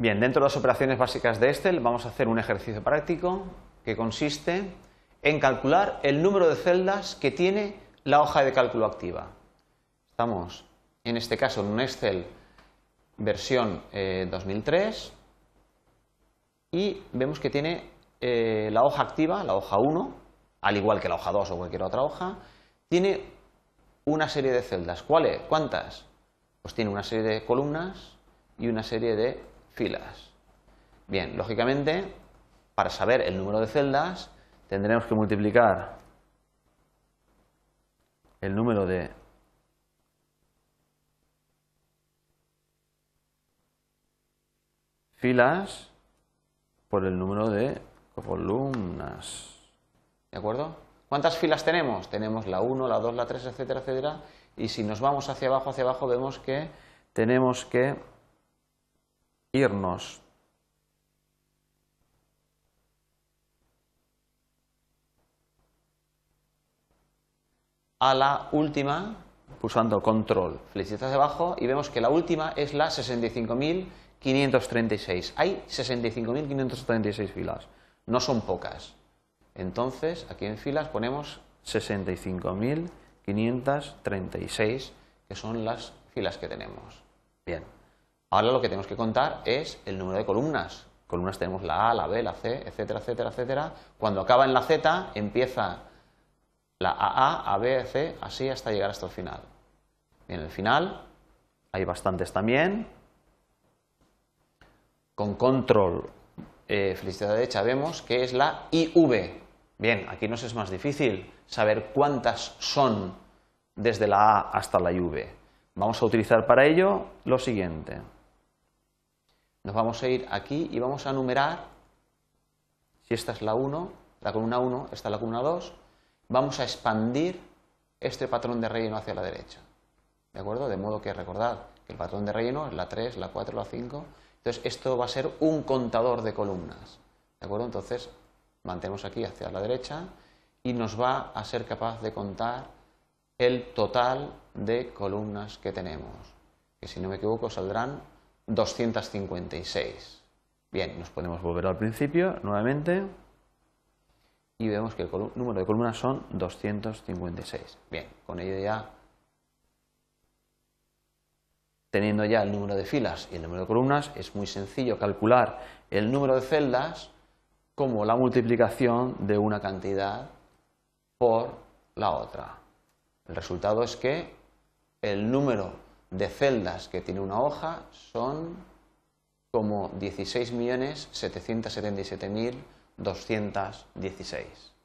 Bien, dentro de las operaciones básicas de Excel vamos a hacer un ejercicio práctico que consiste en calcular el número de celdas que tiene la hoja de cálculo activa. Estamos, en este caso, en un Excel versión 2003 eh, y vemos que tiene eh, la hoja activa, la hoja 1, al igual que la hoja 2 o cualquier otra hoja, tiene una serie de celdas. ¿Cuáles? ¿Cuántas? Pues tiene una serie de columnas y una serie de filas. Bien, lógicamente, para saber el número de celdas, tendremos que multiplicar el número de filas por el número de columnas. ¿De acuerdo? ¿Cuántas filas tenemos? Tenemos la 1, la 2, la 3, etcétera, etcétera. Y si nos vamos hacia abajo, hacia abajo, vemos que tenemos que irnos a la última, pulsando control, flechita hacia abajo, y vemos que la última es la 65.536. Hay 65.536 filas, no son pocas. Entonces, aquí en filas ponemos 65.536, que son las filas que tenemos. Bien, ahora lo que tenemos que contar es el número de columnas. Columnas tenemos la A, la B, la C, etcétera, etcétera, etcétera. Cuando acaba en la Z, empieza la AA, AB, C, así hasta llegar hasta el final. en el final hay bastantes también. Con control eh, felicidad derecha vemos que es la IV. Bien, aquí nos es más difícil saber cuántas son desde la A hasta la IV. Vamos a utilizar para ello lo siguiente. Nos vamos a ir aquí y vamos a numerar, si esta es la 1, la columna 1, esta es la columna 2, vamos a expandir este patrón de relleno hacia la derecha. ¿De acuerdo? De modo que recordad que el patrón de relleno es la 3, la 4, la 5. Entonces, esto va a ser un contador de columnas. ¿De acuerdo? Entonces, mantenemos aquí hacia la derecha y nos va a ser capaz de contar el total de columnas que tenemos. Que si no me equivoco saldrán 256. Bien, nos podemos volver al principio nuevamente y vemos que el número de columnas son 256. Bien, con ello ya, teniendo ya el número de filas y el número de columnas, es muy sencillo calcular el número de celdas como la multiplicación de una cantidad por la otra. El resultado es que el número de celdas que tiene una hoja son como 16.777.000 216.